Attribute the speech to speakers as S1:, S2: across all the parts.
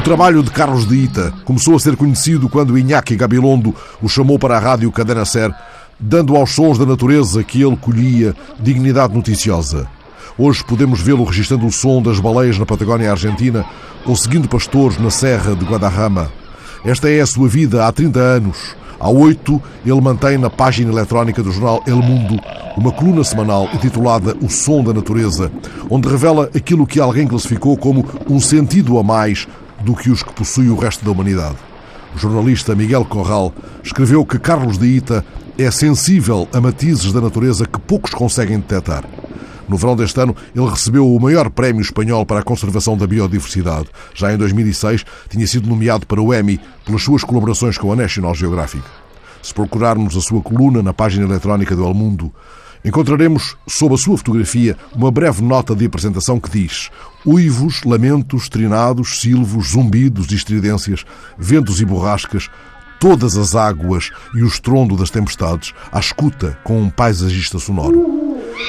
S1: O trabalho de Carlos de Ita começou a ser conhecido quando Iñaki Gabilondo o chamou para a rádio Cadena Ser, dando aos sons da natureza que ele colhia dignidade noticiosa. Hoje podemos vê-lo registrando o som das baleias na Patagónia Argentina ou seguindo pastores na Serra de Guadarrama. Esta é a sua vida há 30 anos. Há oito, ele mantém na página eletrónica do jornal El Mundo uma coluna semanal intitulada O Som da Natureza, onde revela aquilo que alguém classificou como um sentido a mais do que os que possui o resto da humanidade. O jornalista Miguel Corral escreveu que Carlos de Ita é sensível a matizes da natureza que poucos conseguem detectar. No verão deste ano, ele recebeu o maior prémio espanhol para a conservação da biodiversidade. Já em 2006, tinha sido nomeado para o Emmy pelas suas colaborações com a National Geographic. Se procurarmos a sua coluna na página eletrónica do El Mundo, encontraremos, sob a sua fotografia, uma breve nota de apresentação que diz uivos, lamentos, trinados, silvos, zumbidos e estridências, ventos e borrascas, todas as águas e o estrondo das tempestades, à escuta com um paisagista sonoro.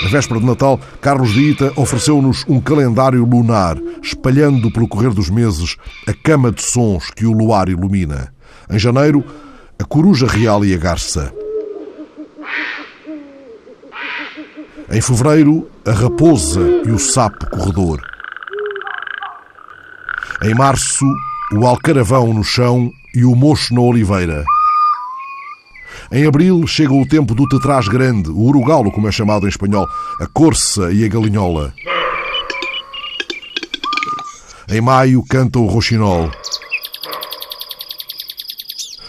S1: Na véspera de Natal, Carlos de Ita ofereceu-nos um calendário lunar, espalhando pelo correr dos meses a cama de sons que o luar ilumina. Em janeiro, a coruja real e a garça. Em fevereiro, a raposa e o sapo corredor. Em março, o alcaravão no chão e o mocho na oliveira. Em abril chega o tempo do tetrás grande, o urugalo, como é chamado em espanhol, a corça e a galinhola. Em maio canta o roxinol.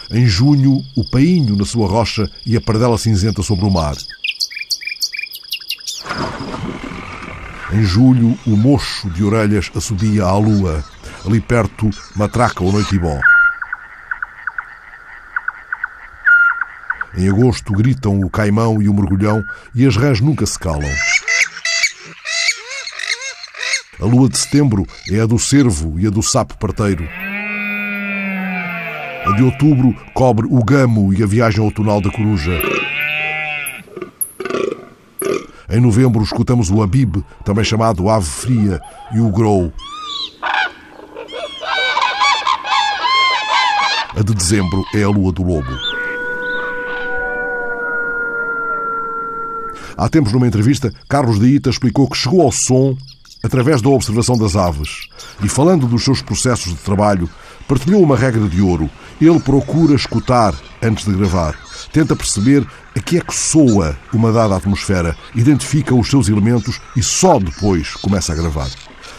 S1: Em junho, o painho na sua rocha e a pardela cinzenta sobre o mar. Em julho, o mocho de orelhas assobia à lua. Ali perto, matraca o noitibó. Em agosto gritam o caimão e o mergulhão e as rãs nunca se calam. A lua de setembro é a do cervo e a do sapo parteiro. A de outubro cobre o gamo e a viagem outonal da coruja. Em novembro escutamos o abib, também chamado ave fria, e o grou. A de dezembro é a lua do lobo. Há tempos, numa entrevista, Carlos de Ita explicou que chegou ao som através da observação das aves e, falando dos seus processos de trabalho, partilhou uma regra de ouro. Ele procura escutar antes de gravar. Tenta perceber a que é que soa uma dada atmosfera, identifica os seus elementos e só depois começa a gravar.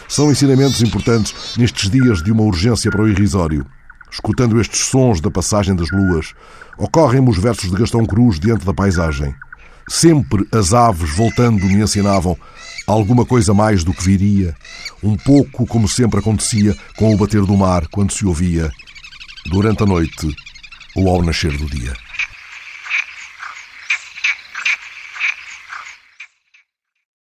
S1: São ensinamentos importantes nestes dias de uma urgência para o irrisório. Escutando estes sons da passagem das luas, ocorrem-me os versos de Gastão Cruz diante da paisagem. Sempre as aves voltando me ensinavam alguma coisa mais do que viria, um pouco como sempre acontecia com o bater do mar quando se ouvia, durante a noite ou ao nascer do dia.